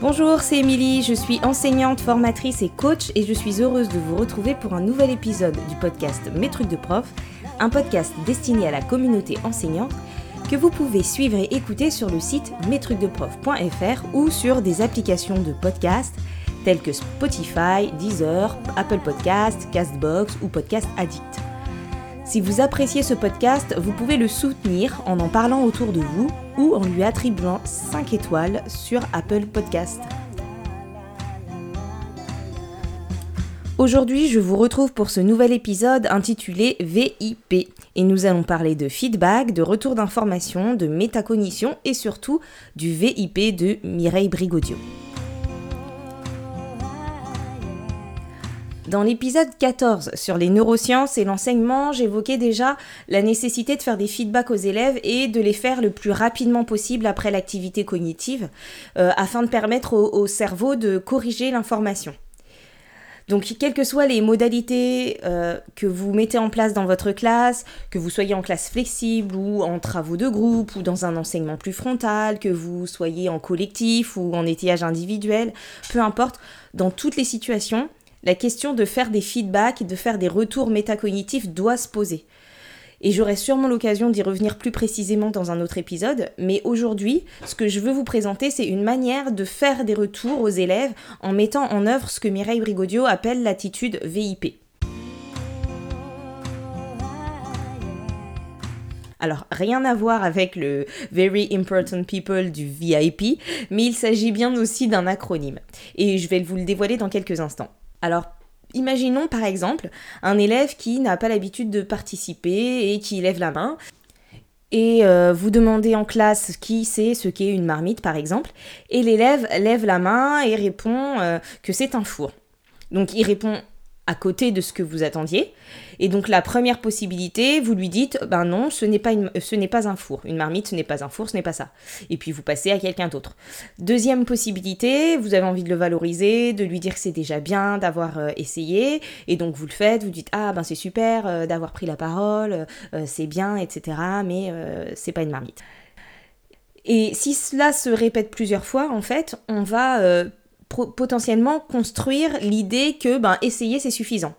Bonjour, c'est Émilie, je suis enseignante, formatrice et coach et je suis heureuse de vous retrouver pour un nouvel épisode du podcast Mes trucs de prof, un podcast destiné à la communauté enseignante que vous pouvez suivre et écouter sur le site mestrucsdeprof.fr ou sur des applications de podcast telles que Spotify, Deezer, Apple Podcast, Castbox ou Podcast Addict. Si vous appréciez ce podcast, vous pouvez le soutenir en en parlant autour de vous ou en lui attribuant 5 étoiles sur Apple Podcast. Aujourd'hui, je vous retrouve pour ce nouvel épisode intitulé VIP et nous allons parler de feedback, de retour d'information, de métacognition et surtout du VIP de Mireille Brigodio. Dans l'épisode 14 sur les neurosciences et l'enseignement, j'évoquais déjà la nécessité de faire des feedbacks aux élèves et de les faire le plus rapidement possible après l'activité cognitive euh, afin de permettre au, cerveau de corriger l'information. Donc, quelles que soient les modalités euh, que vous mettez en place dans votre classe, que vous soyez en classe flexible ou en travaux de groupe ou dans un enseignement plus frontal, que vous soyez en collectif ou en étayage individuel, peu importe, dans toutes les situations, la question de faire des feedbacks de faire des retours métacognitifs doit se poser. Et j'aurai sûrement l'occasion d'y revenir plus précisément dans un autre épisode, mais aujourd'hui, ce que je veux vous présenter, c'est une manière de faire des retours aux élèves en mettant en œuvre ce que Mireille Brigodio appelle l'attitude VIP. Alors, rien à voir avec le Very Important People du VIP, mais il s'agit bien aussi d'un acronyme. Et je vais vous le dévoiler dans quelques instants. Alors, imaginons par exemple un élève qui n'a pas l'habitude de participer et qui lève la main. Et euh, vous demandez en classe qui sait ce qu'est une marmite par exemple, et l'élève lève la main et répond euh, que c'est un four. Donc il répond à côté de ce que vous attendiez. Et donc la première possibilité, vous lui dites, ben non, ce n'est pas, pas un four. Une marmite, ce n'est pas un four, ce n'est pas ça. Et puis vous passez à quelqu'un d'autre. Deuxième possibilité, vous avez envie de le valoriser, de lui dire que c'est déjà bien d'avoir euh, essayé. Et donc vous le faites, vous dites, ah ben c'est super euh, d'avoir pris la parole, euh, c'est bien, etc. Mais c'est pas une marmite. Et si cela se répète plusieurs fois, en fait, on va potentiellement construire l'idée que ben, essayer c'est suffisant.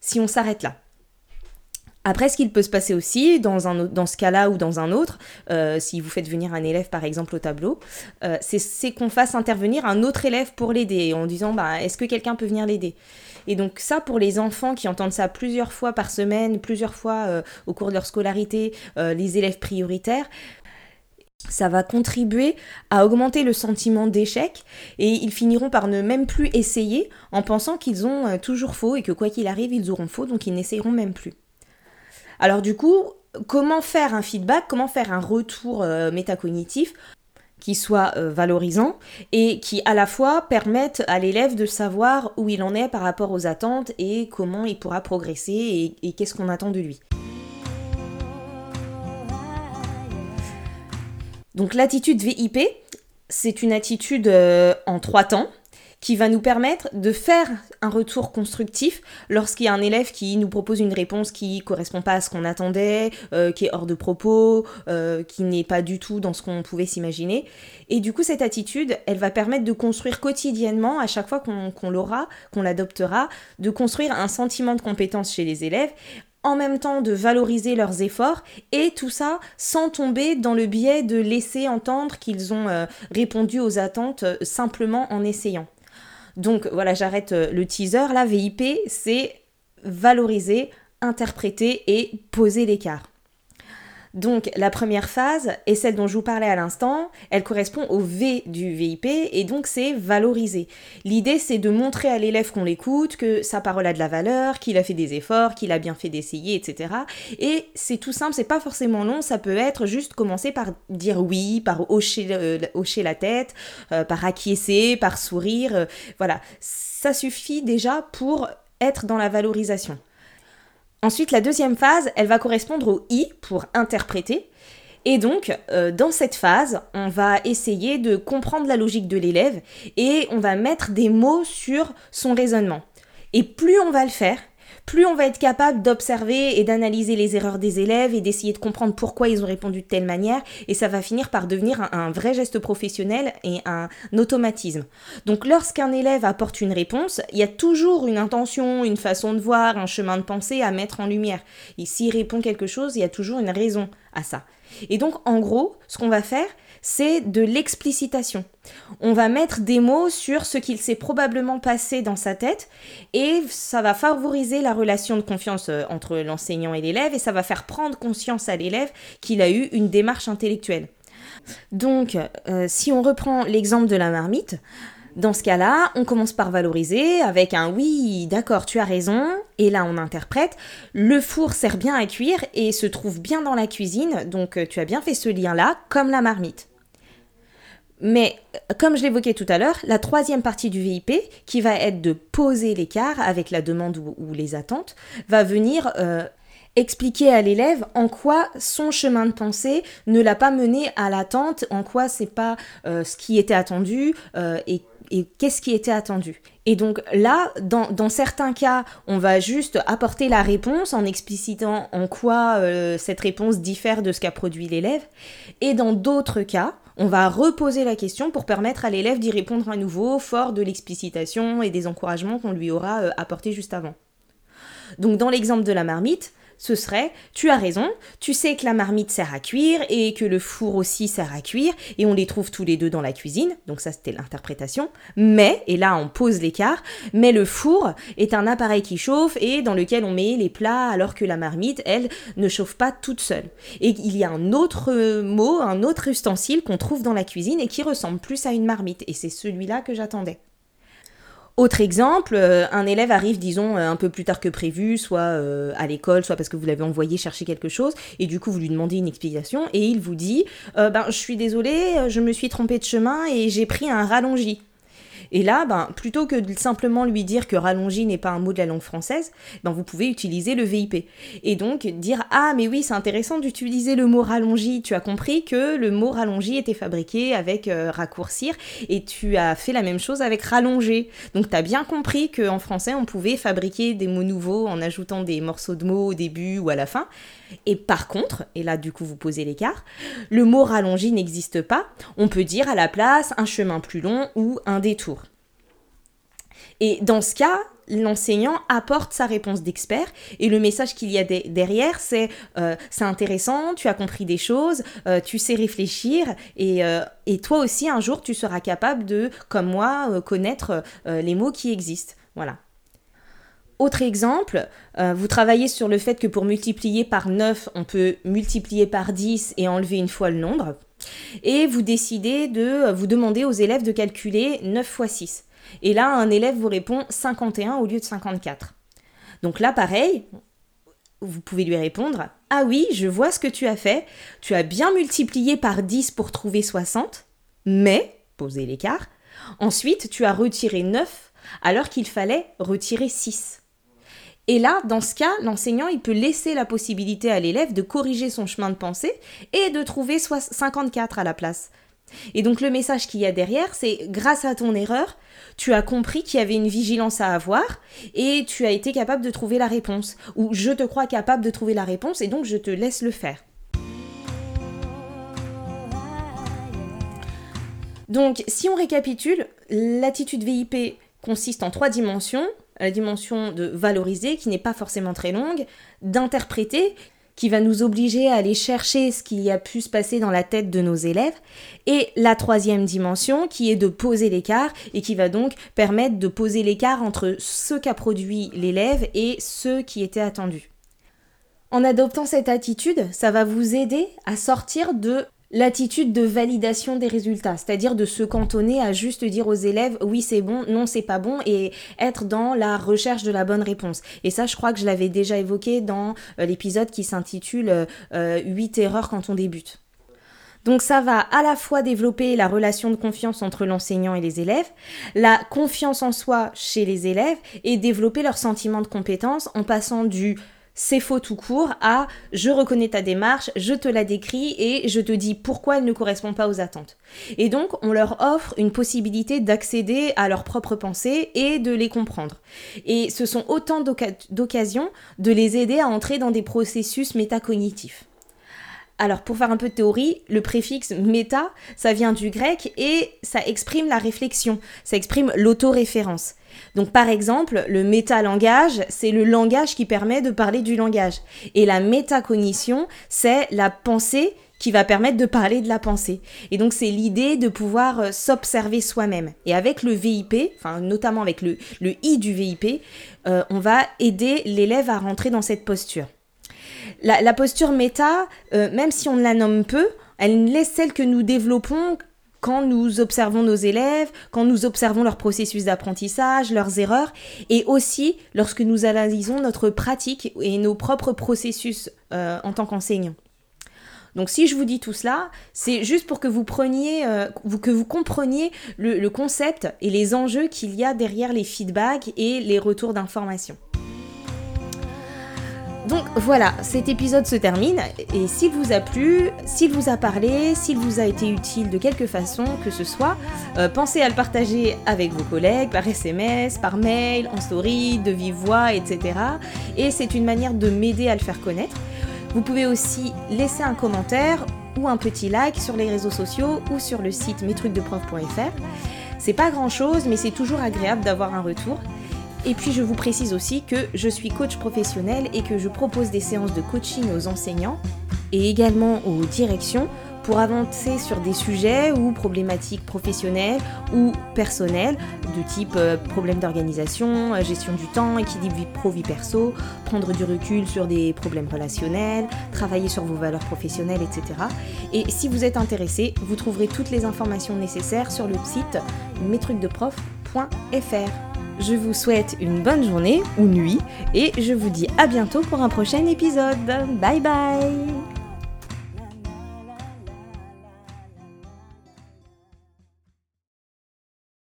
Si on s'arrête là. Après, ce qu'il peut se passer aussi, dans, un, dans ce cas-là ou dans un autre, euh, si vous faites venir un élève par exemple au tableau, euh, c'est qu'on fasse intervenir un autre élève pour l'aider, en disant bah, est-ce que quelqu'un peut venir l'aider? Et donc ça, pour les enfants qui entendent ça plusieurs fois par semaine, plusieurs fois euh, au cours de leur scolarité, les élèves prioritaires, ça va contribuer à augmenter le sentiment d'échec et ils finiront par ne même plus essayer en pensant qu'ils ont euh, toujours faux et que quoi qu'il arrive, ils auront faux, donc ils n'essayeront même plus. Alors du coup, comment faire un feedback, comment faire un retour euh, métacognitif qui soit euh, valorisant et qui à la fois permette à l'élève de savoir où il en est par rapport aux attentes et comment il pourra progresser et qu'est-ce qu'on attend de lui? Donc l'attitude VIP, c'est une attitude euh, en trois temps qui va nous permettre de faire un retour constructif lorsqu'il y a un élève qui nous propose une réponse qui correspond pas à ce qu'on attendait, euh, qui est hors de propos, euh, qui n'est pas du tout dans ce qu'on pouvait s'imaginer. Et du coup, cette attitude, elle va permettre de construire quotidiennement, à chaque fois qu'on l'aura, qu'on l'adoptera, de construire un sentiment de compétence chez les élèves en même temps de valoriser leurs efforts et tout ça sans tomber dans le biais de laisser entendre qu'ils ont euh, répondu aux attentes euh, simplement en essayant. Donc voilà, j'arrête euh, le teaser. La VIP, c'est valoriser, interpréter et poser l'écart. Donc la première phase est celle dont je vous parlais à l'instant, elle correspond au V du VIP et donc c'est valoriser. L'idée c'est de montrer à l'élève qu'on l'écoute, que sa parole a de la valeur, qu'il a fait des efforts, qu'il a bien fait d'essayer, etc. Et c'est tout simple, c'est pas forcément long, ça peut être juste commencer par dire oui, par hocher, la tête, euh, par acquiescer, par sourire, euh, voilà. Ça suffit déjà pour être dans la valorisation. Ensuite, la deuxième phase, elle va correspondre au I pour interpréter. Et donc, euh, dans cette phase, on va essayer de comprendre la logique de l'élève et on va mettre des mots sur son raisonnement. Et plus on va le faire, plus on va être capable d'observer et d'analyser les erreurs des élèves et d'essayer de comprendre pourquoi ils ont répondu de telle manière, et ça va finir par devenir un, vrai geste professionnel et un automatisme. Donc lorsqu'un élève apporte une réponse, il y a toujours une intention, une façon de voir, un chemin de pensée à mettre en lumière. Et s'il répond quelque chose, il y a toujours une raison à ça. Et donc en gros, ce qu'on va faire, c'est de l'explicitation. On va mettre des mots sur ce qu'il s'est probablement passé dans sa tête et ça va favoriser la relation de confiance euh, entre l'enseignant et l'élève et ça va faire prendre conscience à l'élève qu'il a eu une démarche intellectuelle. Donc, euh, si on reprend l'exemple de la marmite, dans ce cas-là, on commence par valoriser avec un oui, d'accord, tu as raison, et là on interprète, le four sert bien à cuire et se trouve bien dans la cuisine, donc euh, tu as bien fait ce lien-là, comme la marmite. Mais comme je l'évoquais tout à l'heure, la troisième partie du VIP, qui va être de poser l'écart avec la demande ou, les attentes, va venir euh, expliquer à l'élève en quoi son chemin de pensée ne l'a pas mené à l'attente, en quoi c'est pas euh, ce qui était attendu euh, et qu'est-ce qui était attendu. Et donc là, dans, certains cas, on va juste apporter la réponse en explicitant en quoi cette réponse diffère de ce qu'a produit l'élève. Et dans d'autres cas, on va reposer la question pour permettre à l'élève d'y répondre à nouveau, fort de l'explicitation et des encouragements qu'on lui aura euh, apportés juste avant. Donc dans l'exemple de la marmite, ce serait tu as raison, tu sais que la marmite sert à cuire et que le four aussi sert à cuire et on les trouve tous les deux dans la cuisine, donc ça c'était l'interprétation, mais, et là on pose l'écart, mais le four est un appareil qui chauffe et dans lequel on met les plats alors que la marmite, elle, ne chauffe pas toute seule. Et il y a un autre euh, mot, un autre ustensile qu'on trouve dans la cuisine et qui ressemble plus à une marmite et c'est celui-là que j'attendais. Autre exemple, euh, un élève arrive, disons, euh, un peu plus tard que prévu, soit euh, à l'école, soit parce que vous l'avez envoyé chercher quelque chose, et du coup vous lui demandez une explication, et il vous dit, ben je suis désolé, je me suis trompé de chemin et j'ai pris un rallongi. Et là, ben, plutôt que de simplement lui dire que rallongi n'est pas un mot de la langue française, ben, vous pouvez utiliser le VIP. Et donc dire Ah, mais oui, c'est intéressant d'utiliser le mot rallongi. Tu as compris que le mot rallongi était fabriqué avec euh, raccourcir et tu as fait la même chose avec rallonger. Donc tu as bien compris qu'en français, on pouvait fabriquer des mots nouveaux en ajoutant des morceaux de mots au début ou à la fin. Et par contre, et là du coup vous posez l'écart, le mot rallongé n'existe pas. On peut dire à la place un chemin plus long ou un détour. Et dans ce cas, l'enseignant apporte sa réponse d'expert et le message qu'il y a derrière, c'est euh, c'est intéressant, tu as compris des choses, euh, tu sais réfléchir et, euh, et, toi aussi un jour tu seras capable de, comme moi, connaître les mots qui existent. Voilà. Autre exemple, vous travaillez sur le fait que pour multiplier par 9, on peut multiplier par 10 et enlever une fois le nombre. Et vous décidez de vous demander aux élèves de calculer 9 fois 6. Et là, un élève vous répond 51 au lieu de 54. Donc là, pareil, vous pouvez lui répondre Ah oui, je vois ce que tu as fait. Tu as bien multiplié par 10 pour trouver 60, mais, posez l'écart, ensuite tu as retiré 9 alors qu'il fallait retirer 6. Et là, dans ce cas, l'enseignant, il peut laisser la possibilité à l'élève de corriger son chemin de pensée et de trouver 54 à la place. Et donc le message qu'il y a derrière, c'est grâce à ton erreur, tu as compris qu'il y avait une vigilance à avoir et tu as été capable de trouver la réponse. Ou je te crois capable de trouver la réponse et donc je te laisse le faire. Donc si on récapitule, l'attitude VIP consiste en trois dimensions la dimension de valoriser, qui n'est pas forcément très longue, d'interpréter, qui va nous obliger à aller chercher ce qui a pu se passer dans la tête de nos élèves, et la troisième dimension qui est de poser l'écart et qui va donc permettre de poser l'écart entre ce qu'a produit l'élève et ce qui était attendu. En adoptant cette attitude, ça va vous aider à sortir de l'attitude de validation des résultats, c'est-à-dire de se cantonner à juste dire aux élèves oui c'est bon, non c'est pas bon et être dans la recherche de la bonne réponse. Et ça je crois que je l'avais déjà évoqué dans euh, l'épisode qui s'intitule 8 euh, erreurs quand on débute. Donc ça va à la fois développer la relation de confiance entre l'enseignant et les élèves, la confiance en soi chez les élèves et développer leur sentiment de compétence en passant du c'est faux tout court à je reconnais ta démarche, je te la décris et je te dis pourquoi elle ne correspond pas aux attentes. Et donc, on leur offre une possibilité d'accéder à leurs propres pensées et de les comprendre. Et ce sont autant d'occasions de les aider à entrer dans des processus métacognitifs. Alors pour faire un peu de théorie, le préfixe méta, ça vient du grec et ça exprime la réflexion, ça exprime l'autoréférence. Donc par exemple, le métalangage, c'est le langage qui permet de parler du langage. Et la métacognition, c'est la pensée qui va permettre de parler de la pensée. Et donc c'est l'idée de pouvoir euh, s'observer soi-même. Et avec le VIP, enfin notamment avec le, le I du VIP, euh, on va aider l'élève à rentrer dans cette posture. La, posture méta, euh, même si on la nomme peu, elle est celle que nous développons quand nous observons nos élèves, quand nous observons leur processus d'apprentissage, leurs erreurs, et aussi lorsque nous analysons notre pratique et nos propres processus euh, en tant qu'enseignant. Donc si je vous dis tout cela, c'est juste pour que vous preniez, euh, que vous compreniez le concept et les enjeux qu'il y a derrière les feedbacks et les retours d'informations. Donc voilà, cet épisode se termine et s'il vous a plu, s'il vous a parlé, s'il vous a été utile de quelque façon que ce soit, euh, pensez à le partager avec vos collègues par SMS, par mail, en story, de vive voix, etc. Et c'est une manière de m'aider à le faire connaître. Vous pouvez aussi laisser un commentaire ou un petit like sur les réseaux sociaux ou sur le site mestrucsdeprof.fr. C'est pas grand chose, mais c'est toujours agréable d'avoir un retour. Et puis je vous précise aussi que je suis coach professionnel et que je propose des séances de coaching aux enseignants et également aux directions pour avancer sur des sujets ou problématiques professionnelles ou personnelles de type euh, problème d'organisation, euh, gestion du temps, équilibre vie pro-vie perso, prendre du recul sur des problèmes relationnels, travailler sur vos valeurs professionnelles, etc. Et si vous êtes intéressé, vous trouverez toutes les informations nécessaires sur le site mestrucsdeprof.fr. Je vous souhaite une bonne journée ou nuit et je vous dis à bientôt pour un prochain épisode. Bye bye